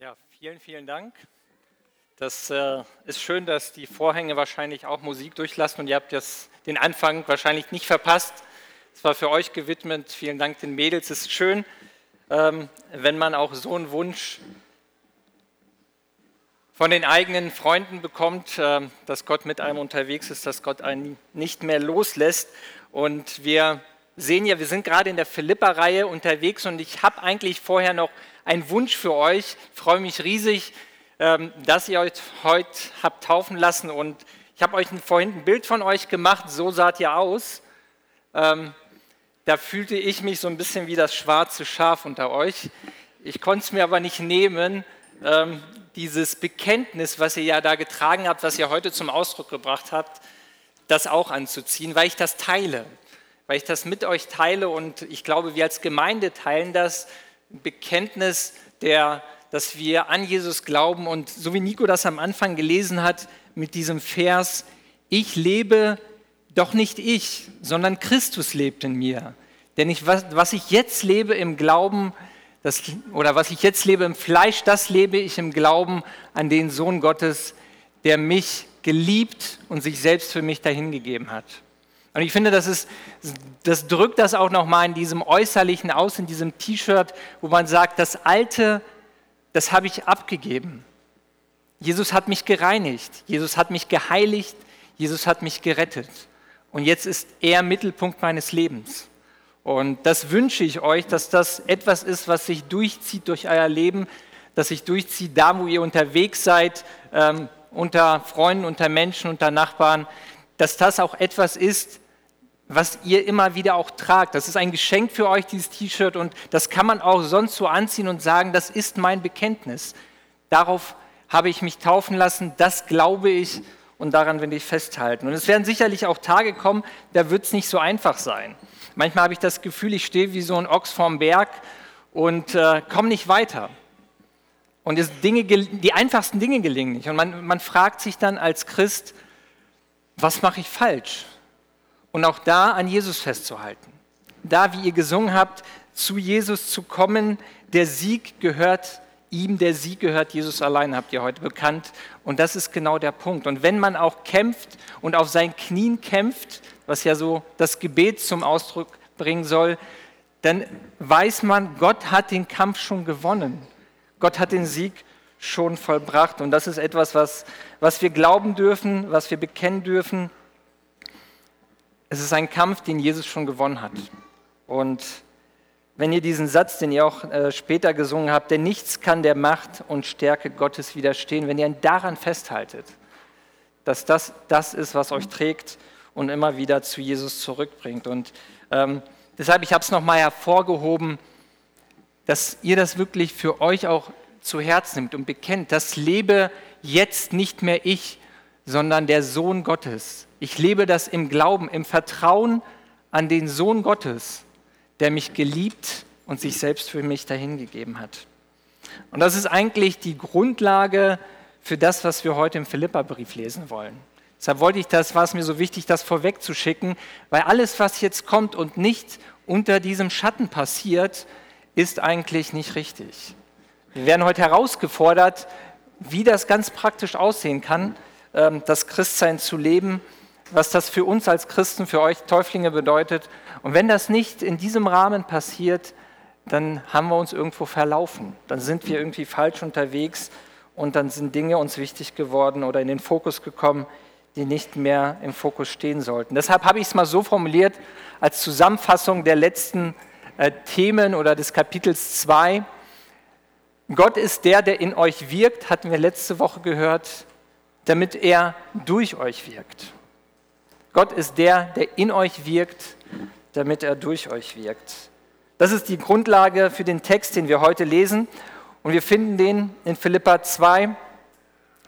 Ja, vielen, vielen Dank. Das äh, ist schön, dass die Vorhänge wahrscheinlich auch Musik durchlassen und ihr habt das, den Anfang wahrscheinlich nicht verpasst. Es war für euch gewidmet. Vielen Dank den Mädels. Es ist schön, ähm, wenn man auch so einen Wunsch von den eigenen Freunden bekommt, äh, dass Gott mit einem unterwegs ist, dass Gott einen nicht mehr loslässt. Und wir sehen ja, wir sind gerade in der Philippa-Reihe unterwegs und ich habe eigentlich vorher noch einen Wunsch für euch. Ich freue mich riesig, ähm, dass ihr euch heute habt taufen lassen und ich habe euch vorhin ein Bild von euch gemacht, so saht ihr aus. Ähm, da fühlte ich mich so ein bisschen wie das schwarze Schaf unter euch. Ich konnte es mir aber nicht nehmen, ähm, dieses Bekenntnis, was ihr ja da getragen habt, was ihr heute zum Ausdruck gebracht habt, das auch anzuziehen, weil ich das teile weil ich das mit euch teile und ich glaube, wir als Gemeinde teilen das Bekenntnis, der, dass wir an Jesus glauben und so wie Nico das am Anfang gelesen hat mit diesem Vers, ich lebe doch nicht ich, sondern Christus lebt in mir. Denn ich, was, was ich jetzt lebe im Glauben, das, oder was ich jetzt lebe im Fleisch, das lebe ich im Glauben an den Sohn Gottes, der mich geliebt und sich selbst für mich dahingegeben hat. Und ich finde, das, ist, das drückt das auch nochmal in diesem Äußerlichen aus, in diesem T-Shirt, wo man sagt, das Alte, das habe ich abgegeben. Jesus hat mich gereinigt, Jesus hat mich geheiligt, Jesus hat mich gerettet. Und jetzt ist er Mittelpunkt meines Lebens. Und das wünsche ich euch, dass das etwas ist, was sich durchzieht durch euer Leben, dass sich durchzieht da, wo ihr unterwegs seid, ähm, unter Freunden, unter Menschen, unter Nachbarn, dass das auch etwas ist, was ihr immer wieder auch tragt. Das ist ein Geschenk für euch, dieses T-Shirt, und das kann man auch sonst so anziehen und sagen, das ist mein Bekenntnis. Darauf habe ich mich taufen lassen, das glaube ich und daran will ich festhalten. Und es werden sicherlich auch Tage kommen, da wird es nicht so einfach sein. Manchmal habe ich das Gefühl, ich stehe wie so ein Ochs vorm Berg und äh, komme nicht weiter. Und Dinge, die einfachsten Dinge gelingen nicht. Und man, man fragt sich dann als Christ, was mache ich falsch? Und auch da an Jesus festzuhalten. Da, wie ihr gesungen habt, zu Jesus zu kommen, der Sieg gehört ihm, der Sieg gehört Jesus allein, habt ihr heute bekannt. Und das ist genau der Punkt. Und wenn man auch kämpft und auf seinen Knien kämpft, was ja so das Gebet zum Ausdruck bringen soll, dann weiß man, Gott hat den Kampf schon gewonnen. Gott hat den Sieg schon vollbracht. Und das ist etwas, was, was wir glauben dürfen, was wir bekennen dürfen. Es ist ein Kampf, den Jesus schon gewonnen hat. Und wenn ihr diesen Satz, den ihr auch äh, später gesungen habt, denn nichts kann der Macht und Stärke Gottes widerstehen, wenn ihr daran festhaltet, dass das das ist, was euch trägt und immer wieder zu Jesus zurückbringt. Und ähm, deshalb, ich habe es nochmal hervorgehoben, dass ihr das wirklich für euch auch zu Herz nimmt und bekennt, das lebe jetzt nicht mehr ich, sondern der Sohn Gottes. Ich lebe das im Glauben, im Vertrauen an den Sohn Gottes, der mich geliebt und sich selbst für mich dahingegeben hat. Und das ist eigentlich die Grundlage für das, was wir heute im Philippa-Brief lesen wollen. Deshalb wollte ich das, war es mir so wichtig, das vorwegzuschicken, weil alles, was jetzt kommt und nicht unter diesem Schatten passiert, ist eigentlich nicht richtig. Wir werden heute herausgefordert, wie das ganz praktisch aussehen kann, ähm, das Christsein zu leben, was das für uns als Christen, für euch Täuflinge bedeutet. Und wenn das nicht in diesem Rahmen passiert, dann haben wir uns irgendwo verlaufen. Dann sind wir irgendwie falsch unterwegs und dann sind Dinge uns wichtig geworden oder in den Fokus gekommen, die nicht mehr im Fokus stehen sollten. Deshalb habe ich es mal so formuliert als Zusammenfassung der letzten äh, Themen oder des Kapitels 2. Gott ist der, der in euch wirkt, hatten wir letzte Woche gehört, damit er durch euch wirkt. Gott ist der, der in euch wirkt, damit er durch euch wirkt. Das ist die Grundlage für den Text, den wir heute lesen. Und wir finden den in Philippa 2,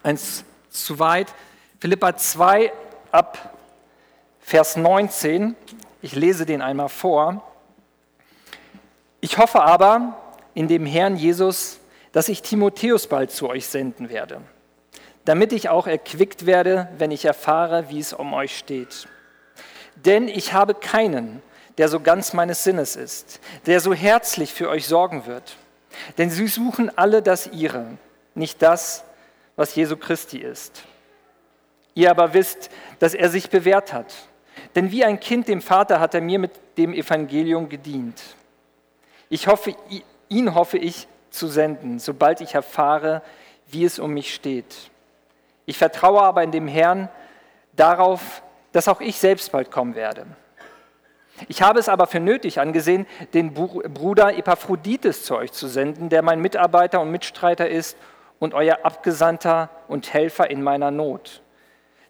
eins zu weit. Philippa 2 ab Vers 19. Ich lese den einmal vor. Ich hoffe aber in dem Herrn Jesus, dass ich Timotheus bald zu euch senden werde, damit ich auch erquickt werde, wenn ich erfahre, wie es um euch steht. Denn ich habe keinen, der so ganz meines Sinnes ist, der so herzlich für euch sorgen wird. Denn sie suchen alle das ihre, nicht das, was Jesu Christi ist. Ihr aber wisst, dass er sich bewährt hat. Denn wie ein Kind dem Vater hat er mir mit dem Evangelium gedient. Ich hoffe, ihn hoffe ich zu senden, sobald ich erfahre, wie es um mich steht. Ich vertraue aber in dem Herrn darauf, dass auch ich selbst bald kommen werde. Ich habe es aber für nötig angesehen, den Bruder Epaphroditus zu euch zu senden, der mein Mitarbeiter und Mitstreiter ist und euer Abgesandter und Helfer in meiner Not.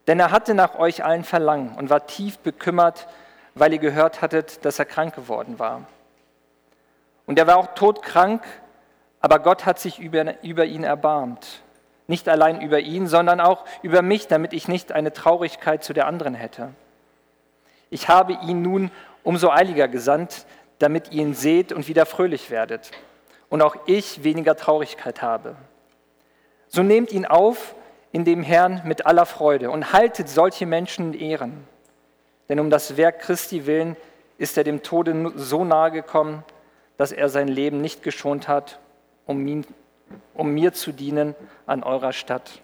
Denn er hatte nach euch allen Verlangen und war tief bekümmert, weil ihr gehört hattet, dass er krank geworden war. Und er war auch todkrank, aber Gott hat sich über, über ihn erbarmt. Nicht allein über ihn, sondern auch über mich, damit ich nicht eine Traurigkeit zu der anderen hätte. Ich habe ihn nun umso eiliger gesandt, damit ihr ihn seht und wieder fröhlich werdet und auch ich weniger Traurigkeit habe. So nehmt ihn auf in dem Herrn mit aller Freude und haltet solche Menschen in Ehren. Denn um das Werk Christi willen ist er dem Tode so nahe gekommen, dass er sein Leben nicht geschont hat, um, ihn, um mir zu dienen an eurer Stadt.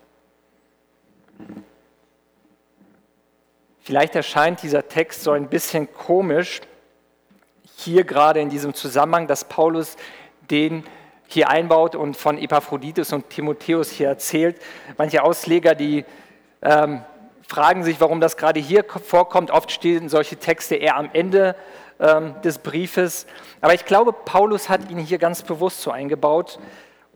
Vielleicht erscheint dieser Text so ein bisschen komisch, hier gerade in diesem Zusammenhang, dass Paulus den hier einbaut und von Epaphroditus und Timotheus hier erzählt. Manche Ausleger, die ähm, fragen sich, warum das gerade hier vorkommt. Oft stehen solche Texte eher am Ende ähm, des Briefes. Aber ich glaube, Paulus hat ihn hier ganz bewusst so eingebaut,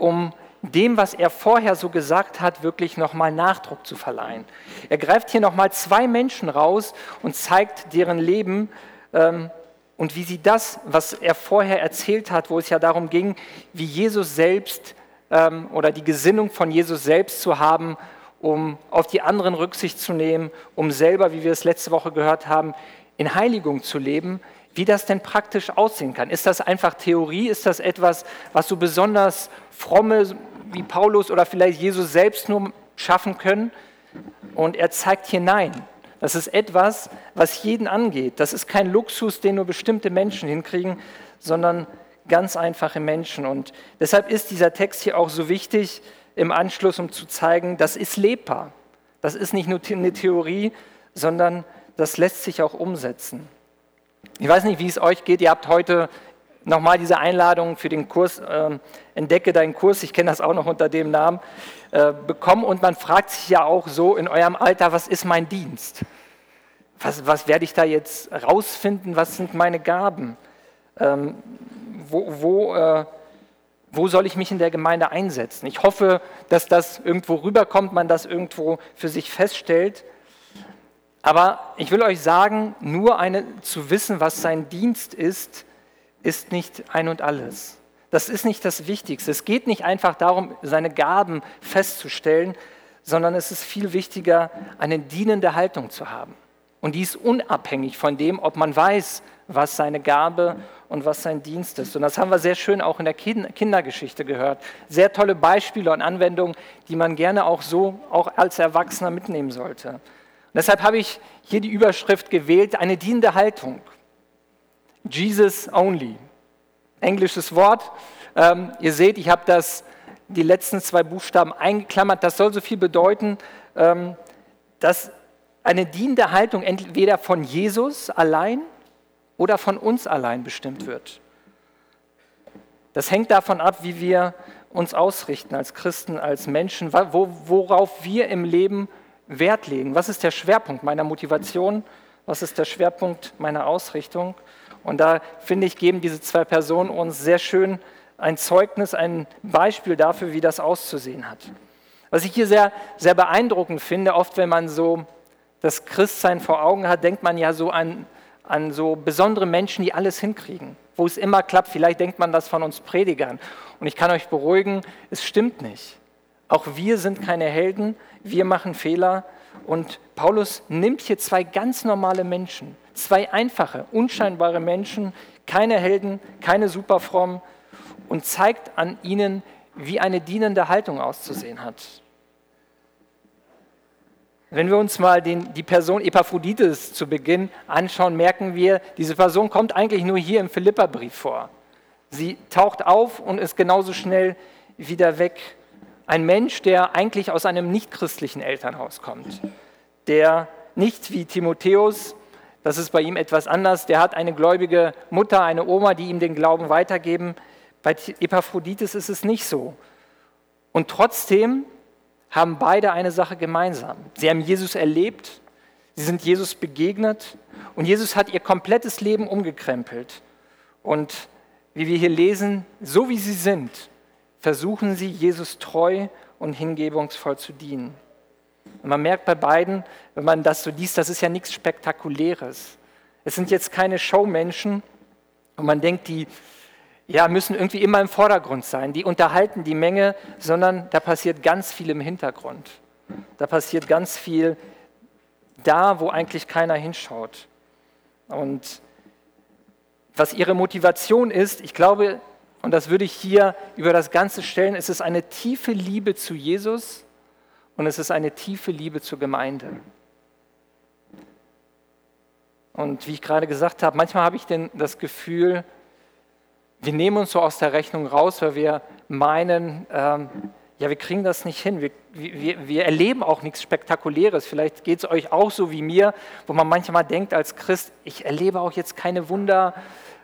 um dem, was er vorher so gesagt hat, wirklich nochmal Nachdruck zu verleihen. Er greift hier nochmal zwei Menschen raus und zeigt deren Leben ähm, und wie sie das, was er vorher erzählt hat, wo es ja darum ging, wie Jesus selbst ähm, oder die Gesinnung von Jesus selbst zu haben, um auf die anderen Rücksicht zu nehmen, um selber, wie wir es letzte Woche gehört haben, in Heiligung zu leben, wie das denn praktisch aussehen kann. Ist das einfach Theorie? Ist das etwas, was so besonders fromme wie Paulus oder vielleicht Jesus selbst nur schaffen können. Und er zeigt hier nein. Das ist etwas, was jeden angeht. Das ist kein Luxus, den nur bestimmte Menschen hinkriegen, sondern ganz einfache Menschen. Und deshalb ist dieser Text hier auch so wichtig im Anschluss, um zu zeigen, das ist lebbar. Das ist nicht nur eine Theorie, sondern das lässt sich auch umsetzen. Ich weiß nicht, wie es euch geht. Ihr habt heute nochmal diese Einladung für den Kurs äh, Entdecke deinen Kurs, ich kenne das auch noch unter dem Namen, äh, bekommen. Und man fragt sich ja auch so in eurem Alter, was ist mein Dienst? Was, was werde ich da jetzt rausfinden? Was sind meine Gaben? Ähm, wo, wo, äh, wo soll ich mich in der Gemeinde einsetzen? Ich hoffe, dass das irgendwo rüberkommt, man das irgendwo für sich feststellt. Aber ich will euch sagen, nur eine, zu wissen, was sein Dienst ist, ist nicht ein und alles. Das ist nicht das Wichtigste. Es geht nicht einfach darum, seine Gaben festzustellen, sondern es ist viel wichtiger, eine dienende Haltung zu haben. Und die ist unabhängig von dem, ob man weiß, was seine Gabe und was sein Dienst ist. Und das haben wir sehr schön auch in der Kindergeschichte gehört. Sehr tolle Beispiele und Anwendungen, die man gerne auch so, auch als Erwachsener mitnehmen sollte. Und deshalb habe ich hier die Überschrift gewählt, eine dienende Haltung. Jesus only. Englisches Wort. Ähm, ihr seht, ich habe das die letzten zwei Buchstaben eingeklammert. Das soll so viel bedeuten, ähm, dass eine dienende Haltung entweder von Jesus allein oder von uns allein bestimmt wird. Das hängt davon ab, wie wir uns ausrichten als Christen, als Menschen, worauf wir im Leben Wert legen. Was ist der Schwerpunkt meiner Motivation? Was ist der Schwerpunkt meiner Ausrichtung? Und da finde ich, geben diese zwei Personen uns sehr schön ein Zeugnis, ein Beispiel dafür, wie das auszusehen hat. Was ich hier sehr, sehr beeindruckend finde, oft wenn man so das Christsein vor Augen hat, denkt man ja so an, an so besondere Menschen, die alles hinkriegen, wo es immer klappt. Vielleicht denkt man das von uns Predigern. Und ich kann euch beruhigen, es stimmt nicht. Auch wir sind keine Helden, wir machen Fehler. Und Paulus nimmt hier zwei ganz normale Menschen, Zwei einfache, unscheinbare Menschen, keine Helden, keine Superfrommen und zeigt an ihnen, wie eine dienende Haltung auszusehen hat. Wenn wir uns mal den, die Person Epaphroditus zu Beginn anschauen, merken wir, diese Person kommt eigentlich nur hier im Philipperbrief vor. Sie taucht auf und ist genauso schnell wieder weg. Ein Mensch, der eigentlich aus einem nichtchristlichen Elternhaus kommt, der nicht wie Timotheus, das ist bei ihm etwas anders, der hat eine gläubige Mutter, eine Oma, die ihm den Glauben weitergeben. Bei Epaphroditus ist es nicht so. Und trotzdem haben beide eine Sache gemeinsam. Sie haben Jesus erlebt, sie sind Jesus begegnet und Jesus hat ihr komplettes Leben umgekrempelt. Und wie wir hier lesen, so wie sie sind, versuchen sie, Jesus treu und hingebungsvoll zu dienen. Und man merkt bei beiden, wenn man das so liest, das ist ja nichts Spektakuläres. Es sind jetzt keine Showmenschen und man denkt, die ja, müssen irgendwie immer im Vordergrund sein. Die unterhalten die Menge, sondern da passiert ganz viel im Hintergrund. Da passiert ganz viel da, wo eigentlich keiner hinschaut. Und was ihre Motivation ist, ich glaube, und das würde ich hier über das Ganze stellen, es ist eine tiefe Liebe zu Jesus und es ist eine tiefe Liebe zur Gemeinde. Und wie ich gerade gesagt habe, manchmal habe ich denn das Gefühl, wir nehmen uns so aus der Rechnung raus, weil wir meinen, ähm, ja, wir kriegen das nicht hin. Wir, wir, wir erleben auch nichts Spektakuläres. Vielleicht geht es euch auch so wie mir, wo man manchmal denkt als Christ, ich erlebe auch jetzt keine Wunder,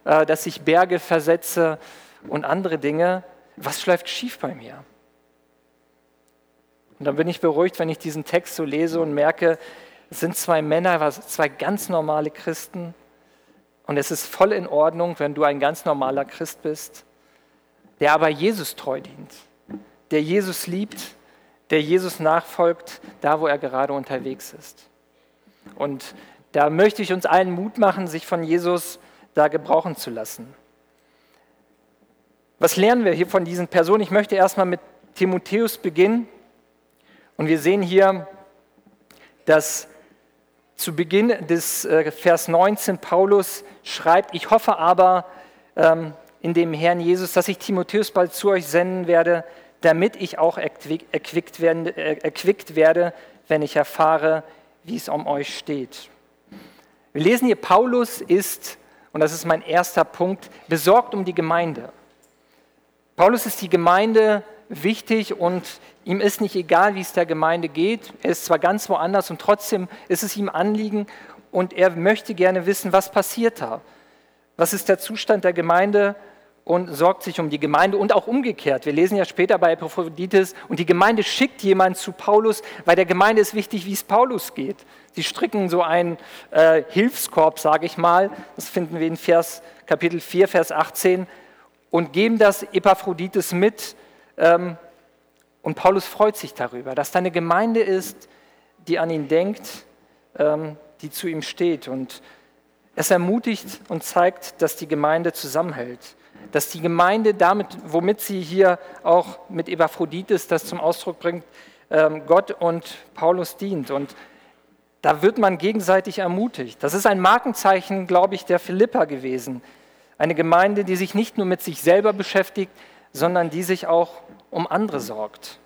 äh, dass ich Berge versetze und andere Dinge. Was läuft schief bei mir? Und dann bin ich beruhigt, wenn ich diesen Text so lese und merke, es sind zwei Männer, zwei ganz normale Christen, und es ist voll in Ordnung, wenn du ein ganz normaler Christ bist, der aber Jesus treu dient, der Jesus liebt, der Jesus nachfolgt, da wo er gerade unterwegs ist. Und da möchte ich uns allen Mut machen, sich von Jesus da gebrauchen zu lassen. Was lernen wir hier von diesen Personen? Ich möchte erstmal mit Timotheus beginnen. Und wir sehen hier, dass zu Beginn des äh, Vers 19 Paulus schreibt, ich hoffe aber ähm, in dem Herrn Jesus, dass ich Timotheus bald zu euch senden werde, damit ich auch erquickt, werden, äh, erquickt werde, wenn ich erfahre, wie es um euch steht. Wir lesen hier, Paulus ist, und das ist mein erster Punkt, besorgt um die Gemeinde. Paulus ist die Gemeinde wichtig und ihm ist nicht egal, wie es der Gemeinde geht. Er ist zwar ganz woanders und trotzdem ist es ihm Anliegen und er möchte gerne wissen, was passiert da. Was ist der Zustand der Gemeinde und sorgt sich um die Gemeinde und auch umgekehrt. Wir lesen ja später bei Epaphroditus und die Gemeinde schickt jemanden zu Paulus, weil der Gemeinde ist wichtig, wie es Paulus geht. Sie stricken so einen äh, Hilfskorb, sage ich mal, das finden wir in Vers, Kapitel 4, Vers 18, und geben das Epaphroditus mit, ähm, und Paulus freut sich darüber, dass da eine Gemeinde ist, die an ihn denkt, ähm, die zu ihm steht. Und es ermutigt und zeigt, dass die Gemeinde zusammenhält. Dass die Gemeinde damit, womit sie hier auch mit Epaphroditus das zum Ausdruck bringt, ähm, Gott und Paulus dient. Und da wird man gegenseitig ermutigt. Das ist ein Markenzeichen, glaube ich, der Philippa gewesen. Eine Gemeinde, die sich nicht nur mit sich selber beschäftigt, sondern die sich auch um andere sorgt.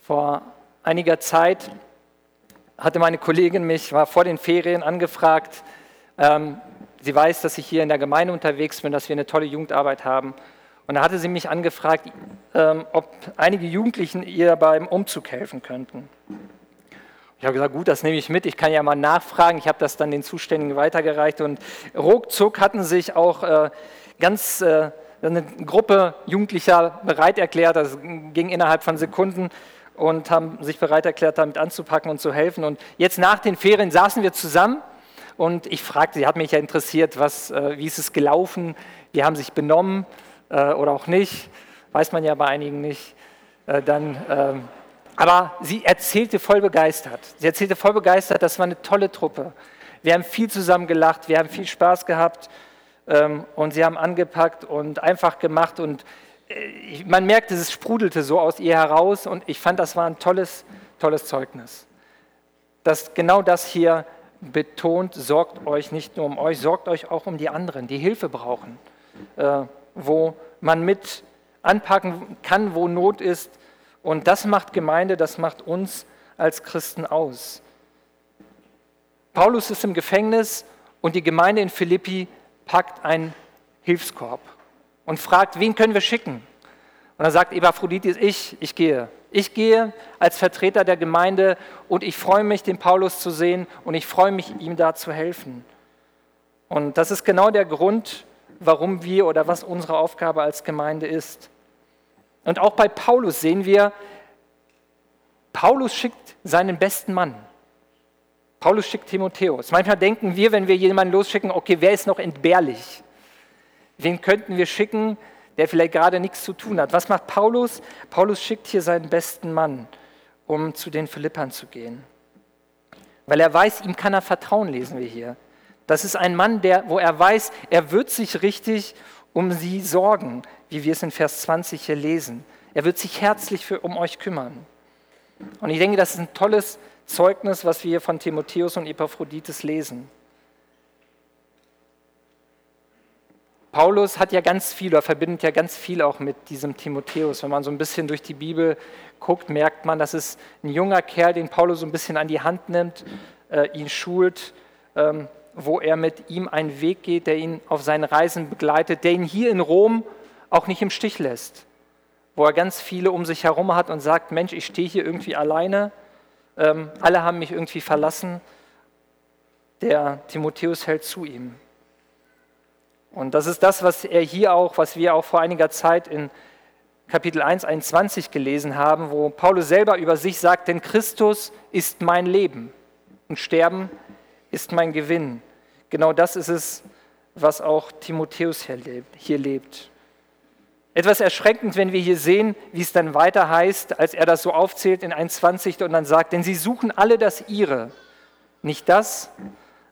Vor einiger Zeit hatte meine Kollegin mich, war vor den Ferien angefragt. Ähm, sie weiß, dass ich hier in der Gemeinde unterwegs bin, dass wir eine tolle Jugendarbeit haben. Und da hatte sie mich angefragt, ähm, ob einige Jugendlichen ihr beim Umzug helfen könnten. Ich habe gesagt, gut, das nehme ich mit, ich kann ja mal nachfragen. Ich habe das dann den Zuständigen weitergereicht und ruckzuck hatten sich auch äh, ganz äh, eine Gruppe Jugendlicher bereit erklärt, das ging innerhalb von Sekunden und haben sich bereit erklärt, damit anzupacken und zu helfen. Und jetzt nach den Ferien saßen wir zusammen und ich fragte, sie hat mich ja interessiert, was, äh, wie ist es gelaufen, wie haben sich benommen äh, oder auch nicht, weiß man ja bei einigen nicht. Äh, dann ähm, aber sie erzählte voll begeistert. Sie erzählte voll begeistert, das war eine tolle Truppe. Wir haben viel zusammen gelacht, wir haben viel Spaß gehabt ähm, und sie haben angepackt und einfach gemacht und äh, man merkte, es sprudelte so aus ihr heraus und ich fand, das war ein tolles, tolles Zeugnis. Dass genau das hier betont, sorgt euch nicht nur um euch, sorgt euch auch um die anderen, die Hilfe brauchen, äh, wo man mit anpacken kann, wo Not ist und das macht Gemeinde, das macht uns als Christen aus. Paulus ist im Gefängnis und die Gemeinde in Philippi packt einen Hilfskorb und fragt, wen können wir schicken? Und dann sagt Epaphroditus, ich, ich gehe. Ich gehe als Vertreter der Gemeinde und ich freue mich, den Paulus zu sehen und ich freue mich, ihm da zu helfen. Und das ist genau der Grund, warum wir oder was unsere Aufgabe als Gemeinde ist. Und auch bei Paulus sehen wir, Paulus schickt seinen besten Mann. Paulus schickt Timotheus. Manchmal denken wir, wenn wir jemanden losschicken, okay, wer ist noch entbehrlich? Wen könnten wir schicken, der vielleicht gerade nichts zu tun hat. Was macht Paulus? Paulus schickt hier seinen besten Mann, um zu den Philippern zu gehen. Weil er weiß, ihm kann er vertrauen, lesen wir hier. Das ist ein Mann, der, wo er weiß, er wird sich richtig um sie sorgen, wie wir es in Vers 20 hier lesen. Er wird sich herzlich für, um euch kümmern. Und ich denke, das ist ein tolles Zeugnis, was wir hier von Timotheus und Epaphroditus lesen. Paulus hat ja ganz viel oder verbindet ja ganz viel auch mit diesem Timotheus. Wenn man so ein bisschen durch die Bibel guckt, merkt man, dass es ein junger Kerl, den Paulus so ein bisschen an die Hand nimmt, äh, ihn schult, ähm, wo er mit ihm einen Weg geht, der ihn auf seinen Reisen begleitet, der ihn hier in Rom auch nicht im Stich lässt, wo er ganz viele um sich herum hat und sagt, Mensch, ich stehe hier irgendwie alleine, ähm, alle haben mich irgendwie verlassen. Der Timotheus hält zu ihm. Und das ist das, was er hier auch, was wir auch vor einiger Zeit in Kapitel 1, 21 gelesen haben, wo Paulus selber über sich sagt, denn Christus ist mein Leben und Sterben ist mein Gewinn. Genau das ist es, was auch Timotheus hier lebt. Etwas erschreckend, wenn wir hier sehen, wie es dann weiter heißt, als er das so aufzählt in 1,20 und dann sagt, denn sie suchen alle das ihre, nicht das,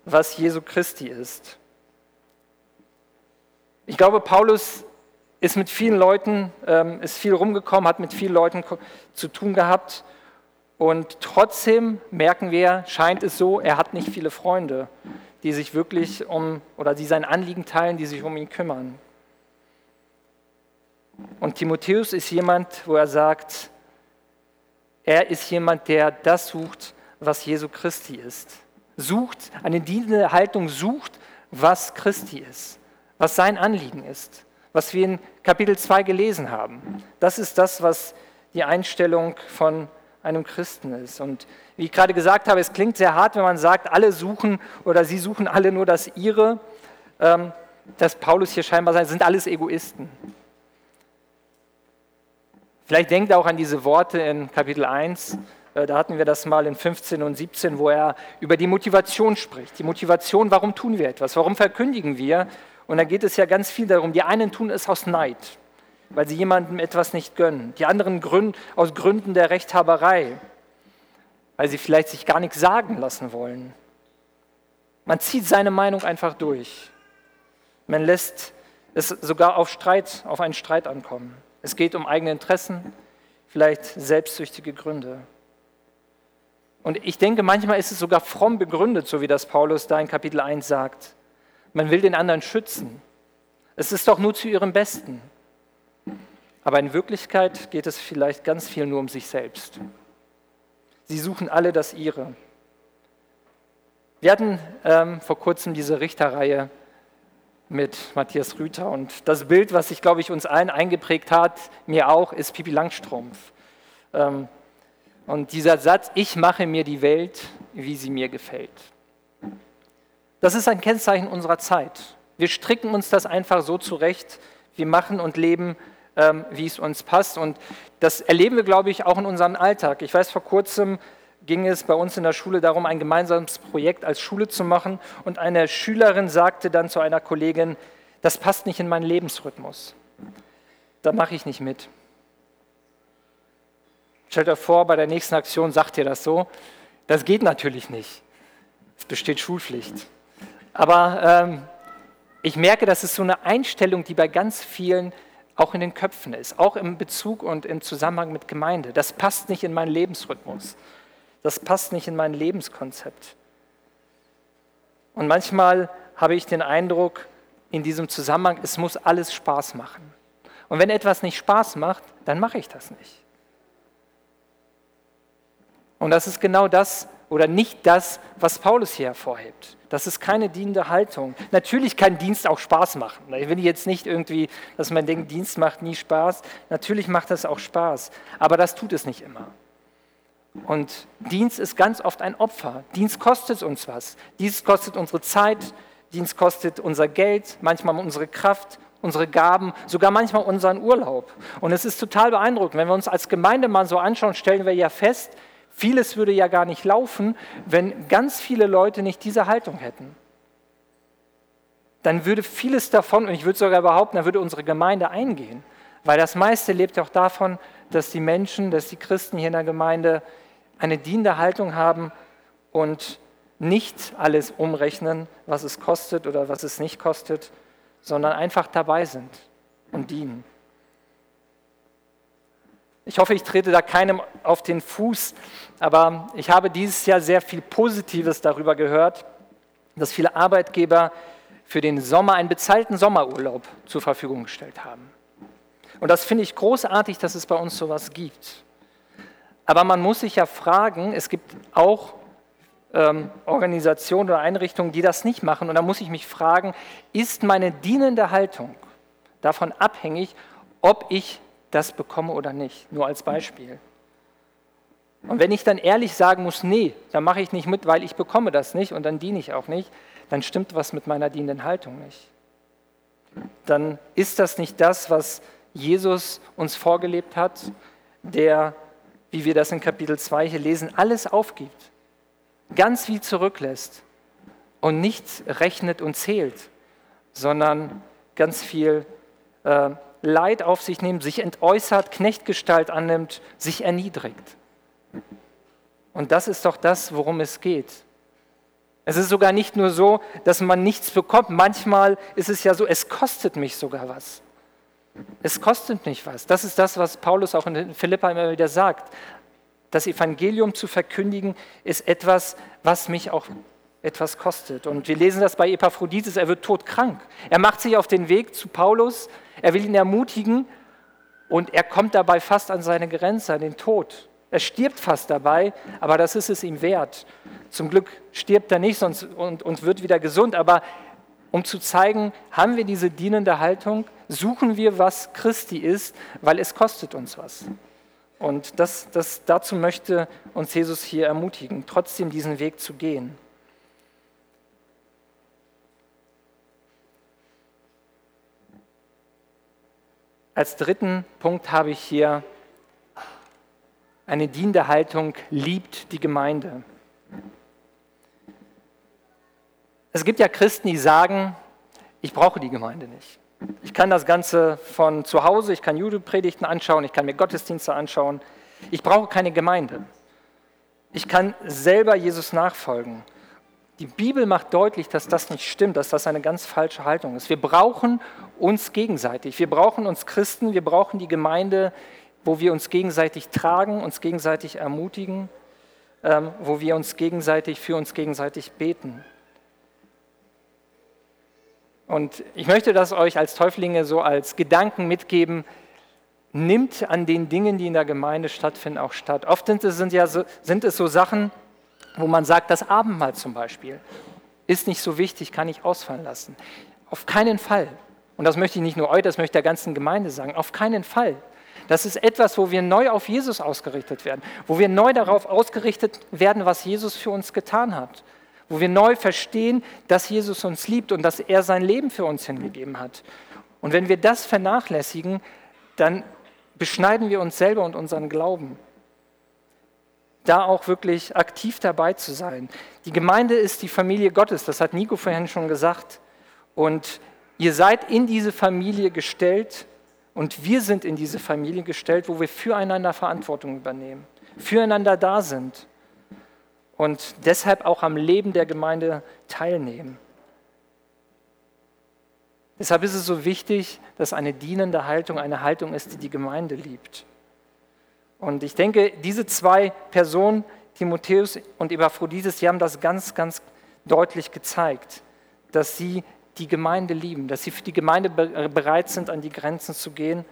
was Jesu Christi ist. Ich glaube, Paulus ist mit vielen Leuten, ähm, ist viel rumgekommen, hat mit vielen Leuten zu tun gehabt. Und trotzdem merken wir, scheint es so, er hat nicht viele Freunde, die sich wirklich um, oder die sein Anliegen teilen, die sich um ihn kümmern. Und Timotheus ist jemand, wo er sagt, er ist jemand, der das sucht, was Jesu Christi ist. Sucht, eine dienende Haltung sucht, was Christi ist was sein Anliegen ist, was wir in Kapitel 2 gelesen haben. Das ist das, was die Einstellung von einem Christen ist. Und wie ich gerade gesagt habe, es klingt sehr hart, wenn man sagt, alle suchen oder sie suchen alle nur das ihre. Ähm, dass Paulus hier scheinbar sagt, sind alles Egoisten. Vielleicht denkt er auch an diese Worte in Kapitel 1. Äh, da hatten wir das mal in 15 und 17, wo er über die Motivation spricht. Die Motivation, warum tun wir etwas? Warum verkündigen wir? Und da geht es ja ganz viel darum, die einen tun es aus Neid, weil sie jemandem etwas nicht gönnen. Die anderen Gründ, aus Gründen der Rechthaberei, weil sie vielleicht sich gar nichts sagen lassen wollen. Man zieht seine Meinung einfach durch. Man lässt es sogar auf Streit, auf einen Streit ankommen. Es geht um eigene Interessen, vielleicht selbstsüchtige Gründe. Und ich denke, manchmal ist es sogar fromm begründet, so wie das Paulus da in Kapitel 1 sagt. Man will den anderen schützen. Es ist doch nur zu ihrem Besten. Aber in Wirklichkeit geht es vielleicht ganz viel nur um sich selbst. Sie suchen alle das ihre. Wir hatten ähm, vor kurzem diese Richterreihe mit Matthias Rüther und das Bild, was sich, glaube ich, uns allen eingeprägt hat, mir auch, ist Pipi Langstrumpf. Ähm, und dieser Satz, ich mache mir die Welt, wie sie mir gefällt. Das ist ein Kennzeichen unserer Zeit. Wir stricken uns das einfach so zurecht. Wir machen und leben, ähm, wie es uns passt. Und das erleben wir, glaube ich, auch in unserem Alltag. Ich weiß, vor kurzem ging es bei uns in der Schule darum, ein gemeinsames Projekt als Schule zu machen. Und eine Schülerin sagte dann zu einer Kollegin, das passt nicht in meinen Lebensrhythmus. Da mache ich nicht mit. Stellt euch vor, bei der nächsten Aktion sagt ihr das so. Das geht natürlich nicht. Es besteht Schulpflicht. Aber ähm, ich merke, das ist so eine Einstellung, die bei ganz vielen auch in den Köpfen ist, auch im Bezug und im Zusammenhang mit Gemeinde. Das passt nicht in meinen Lebensrhythmus. Das passt nicht in mein Lebenskonzept. Und manchmal habe ich den Eindruck, in diesem Zusammenhang, es muss alles Spaß machen. Und wenn etwas nicht Spaß macht, dann mache ich das nicht. Und das ist genau das, oder nicht das, was Paulus hier hervorhebt. Das ist keine dienende Haltung. Natürlich kann Dienst auch Spaß machen. Ich will jetzt nicht irgendwie, dass man denkt, Dienst macht nie Spaß. Natürlich macht das auch Spaß, aber das tut es nicht immer. Und Dienst ist ganz oft ein Opfer. Dienst kostet uns was. Dienst kostet unsere Zeit, Dienst kostet unser Geld, manchmal unsere Kraft, unsere Gaben, sogar manchmal unseren Urlaub. Und es ist total beeindruckend. Wenn wir uns als Gemeinde mal so anschauen, stellen wir ja fest, Vieles würde ja gar nicht laufen, wenn ganz viele Leute nicht diese Haltung hätten. Dann würde vieles davon, und ich würde sogar behaupten, dann würde unsere Gemeinde eingehen. Weil das meiste lebt ja auch davon, dass die Menschen, dass die Christen hier in der Gemeinde eine dienende Haltung haben und nicht alles umrechnen, was es kostet oder was es nicht kostet, sondern einfach dabei sind und dienen. Ich hoffe, ich trete da keinem auf den Fuß, aber ich habe dieses Jahr sehr viel Positives darüber gehört, dass viele Arbeitgeber für den Sommer einen bezahlten Sommerurlaub zur Verfügung gestellt haben. Und das finde ich großartig, dass es bei uns sowas gibt. Aber man muss sich ja fragen, es gibt auch ähm, Organisationen oder Einrichtungen, die das nicht machen. Und da muss ich mich fragen, ist meine dienende Haltung davon abhängig, ob ich das bekomme oder nicht. Nur als Beispiel. Und wenn ich dann ehrlich sagen muss, nee, dann mache ich nicht mit, weil ich bekomme das nicht und dann diene ich auch nicht, dann stimmt was mit meiner dienenden Haltung nicht. Dann ist das nicht das, was Jesus uns vorgelebt hat, der, wie wir das in Kapitel 2 hier lesen, alles aufgibt, ganz viel zurücklässt und nicht rechnet und zählt, sondern ganz viel äh, Leid auf sich nimmt, sich entäußert, Knechtgestalt annimmt, sich erniedrigt. Und das ist doch das, worum es geht. Es ist sogar nicht nur so, dass man nichts bekommt. Manchmal ist es ja so, es kostet mich sogar was. Es kostet mich was. Das ist das, was Paulus auch in Philippa immer wieder sagt. Das Evangelium zu verkündigen ist etwas, was mich auch etwas kostet. Und wir lesen das bei Epaphroditus, er wird todkrank. Er macht sich auf den Weg zu Paulus, er will ihn ermutigen und er kommt dabei fast an seine Grenze, an den Tod. Er stirbt fast dabei, aber das ist es ihm wert. Zum Glück stirbt er nicht sonst und, und wird wieder gesund, aber um zu zeigen, haben wir diese dienende Haltung, suchen wir, was Christi ist, weil es kostet uns was. Und das, das, dazu möchte uns Jesus hier ermutigen, trotzdem diesen Weg zu gehen. Als dritten Punkt habe ich hier eine dienende Haltung, liebt die Gemeinde. Es gibt ja Christen, die sagen, ich brauche die Gemeinde nicht. Ich kann das Ganze von zu Hause, ich kann Jude-Predigten anschauen, ich kann mir Gottesdienste anschauen. Ich brauche keine Gemeinde. Ich kann selber Jesus nachfolgen. Die Bibel macht deutlich, dass das nicht stimmt, dass das eine ganz falsche Haltung ist. Wir brauchen uns gegenseitig. Wir brauchen uns Christen, wir brauchen die Gemeinde, wo wir uns gegenseitig tragen, uns gegenseitig ermutigen, ähm, wo wir uns gegenseitig für uns gegenseitig beten. Und ich möchte das euch als Täuflinge so als Gedanken mitgeben. Nimmt an den Dingen, die in der Gemeinde stattfinden, auch statt. Oft sind es, sind ja so, sind es so Sachen, wo man sagt, das Abendmahl zum Beispiel ist nicht so wichtig, kann ich ausfallen lassen. Auf keinen Fall. Und das möchte ich nicht nur euch, das möchte ich der ganzen Gemeinde sagen. Auf keinen Fall. Das ist etwas, wo wir neu auf Jesus ausgerichtet werden, wo wir neu darauf ausgerichtet werden, was Jesus für uns getan hat, wo wir neu verstehen, dass Jesus uns liebt und dass er sein Leben für uns hingegeben hat. Und wenn wir das vernachlässigen, dann beschneiden wir uns selber und unseren Glauben da auch wirklich aktiv dabei zu sein. Die Gemeinde ist die Familie Gottes, das hat Nico vorhin schon gesagt. Und ihr seid in diese Familie gestellt und wir sind in diese Familie gestellt, wo wir füreinander Verantwortung übernehmen, füreinander da sind und deshalb auch am Leben der Gemeinde teilnehmen. Deshalb ist es so wichtig, dass eine dienende Haltung eine Haltung ist, die die Gemeinde liebt. Und ich denke, diese zwei Personen, Timotheus und Epaphroditus, die haben das ganz, ganz deutlich gezeigt, dass sie die Gemeinde lieben, dass sie für die Gemeinde bereit sind, an die Grenzen zu gehen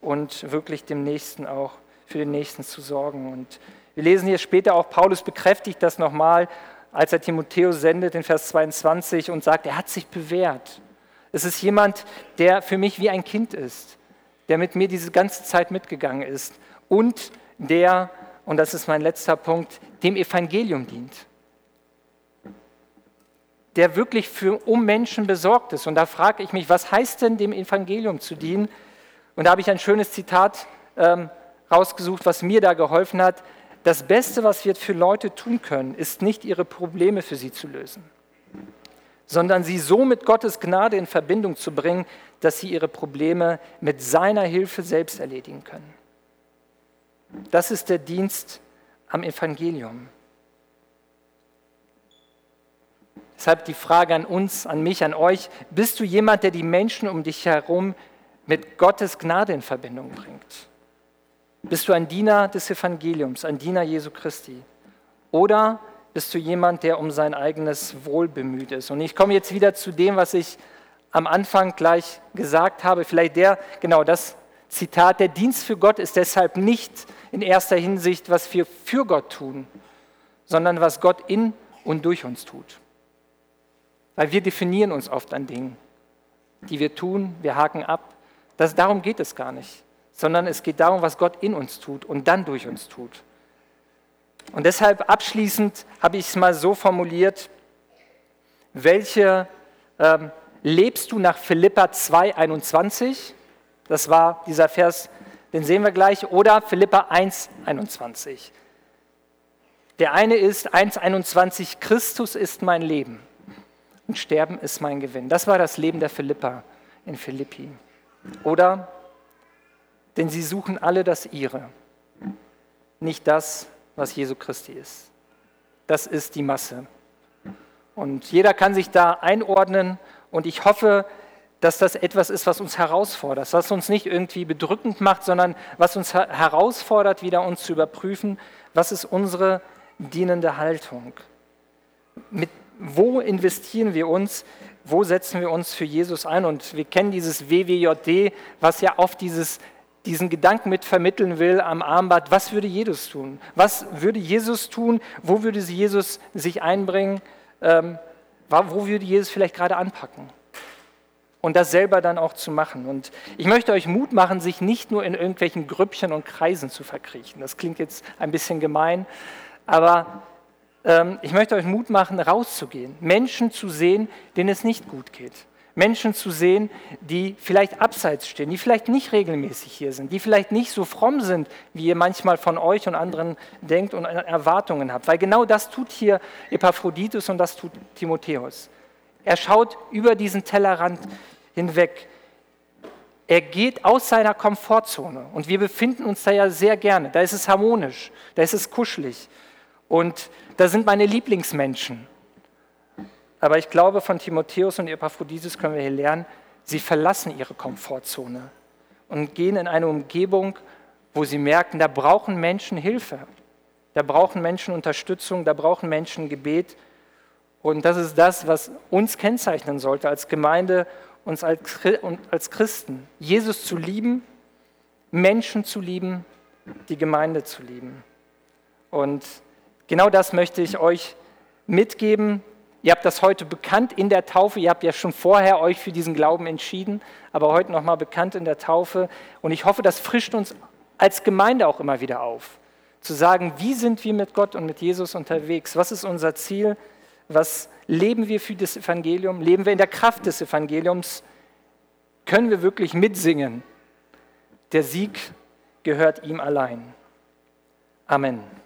und wirklich dem Nächsten auch für den Nächsten zu sorgen. Und Wir lesen hier später auch, Paulus bekräftigt das nochmal, als er Timotheus sendet in Vers 22 und sagt, er hat sich bewährt. Es ist jemand, der für mich wie ein Kind ist, der mit mir diese ganze Zeit mitgegangen ist und der, und das ist mein letzter Punkt, dem Evangelium dient. Der wirklich für, um Menschen besorgt ist. Und da frage ich mich, was heißt denn dem Evangelium zu dienen? Und da habe ich ein schönes Zitat ähm, rausgesucht, was mir da geholfen hat. Das Beste, was wir für Leute tun können, ist nicht ihre Probleme für sie zu lösen, sondern sie so mit Gottes Gnade in Verbindung zu bringen, dass sie ihre Probleme mit seiner Hilfe selbst erledigen können. Das ist der Dienst am Evangelium. Deshalb die Frage an uns, an mich, an euch, bist du jemand, der die Menschen um dich herum mit Gottes Gnade in Verbindung bringt? Bist du ein Diener des Evangeliums, ein Diener Jesu Christi? Oder bist du jemand, der um sein eigenes Wohl bemüht ist? Und ich komme jetzt wieder zu dem, was ich am Anfang gleich gesagt habe. Vielleicht der, genau das Zitat, der Dienst für Gott ist deshalb nicht in erster Hinsicht, was wir für Gott tun, sondern was Gott in und durch uns tut. Weil wir definieren uns oft an Dingen, die wir tun, wir haken ab. Das, darum geht es gar nicht, sondern es geht darum, was Gott in uns tut und dann durch uns tut. Und deshalb abschließend habe ich es mal so formuliert, welche ähm, lebst du nach Philippa 2,21? Das war dieser Vers, den sehen wir gleich. Oder Philippa 1, 21. Der eine ist 1,21, Christus ist mein Leben und Sterben ist mein Gewinn. Das war das Leben der Philippa in Philippi. Oder, denn sie suchen alle das ihre, nicht das, was Jesu Christi ist. Das ist die Masse. Und jeder kann sich da einordnen und ich hoffe, dass das etwas ist, was uns herausfordert, was uns nicht irgendwie bedrückend macht, sondern was uns herausfordert, wieder uns zu überprüfen, was ist unsere dienende Haltung. Mit, wo investieren wir uns? Wo setzen wir uns für Jesus ein? Und wir kennen dieses WWJD, was ja oft dieses, diesen Gedanken mit vermitteln will am Armband. Was würde Jesus tun? Was würde Jesus tun? Wo würde Jesus sich einbringen? Ähm, wo würde Jesus vielleicht gerade anpacken? und das selber dann auch zu machen. Und ich möchte euch Mut machen, sich nicht nur in irgendwelchen Grüppchen und Kreisen zu verkriechen. Das klingt jetzt ein bisschen gemein, aber ähm, ich möchte euch Mut machen, rauszugehen, Menschen zu sehen, denen es nicht gut geht. Menschen zu sehen, die vielleicht abseits stehen, die vielleicht nicht regelmäßig hier sind, die vielleicht nicht so fromm sind, wie ihr manchmal von euch und anderen denkt und Erwartungen habt. Weil genau das tut hier Epaphroditus und das tut Timotheus. Er schaut über diesen Tellerrand hinweg. Er geht aus seiner Komfortzone und wir befinden uns da ja sehr gerne. Da ist es harmonisch, da ist es kuschelig und da sind meine Lieblingsmenschen. Aber ich glaube, von Timotheus und Epaphroditus können wir hier lernen, sie verlassen ihre Komfortzone und gehen in eine Umgebung, wo sie merken, da brauchen Menschen Hilfe, da brauchen Menschen Unterstützung, da brauchen Menschen Gebet. Und das ist das, was uns kennzeichnen sollte als Gemeinde uns als Christen, Jesus zu lieben, Menschen zu lieben, die Gemeinde zu lieben. Und genau das möchte ich euch mitgeben. Ihr habt das heute bekannt in der Taufe. Ihr habt ja schon vorher euch für diesen Glauben entschieden, aber heute nochmal bekannt in der Taufe. Und ich hoffe, das frischt uns als Gemeinde auch immer wieder auf. Zu sagen, wie sind wir mit Gott und mit Jesus unterwegs? Was ist unser Ziel? Was leben wir für das Evangelium? Leben wir in der Kraft des Evangeliums? Können wir wirklich mitsingen? Der Sieg gehört ihm allein. Amen.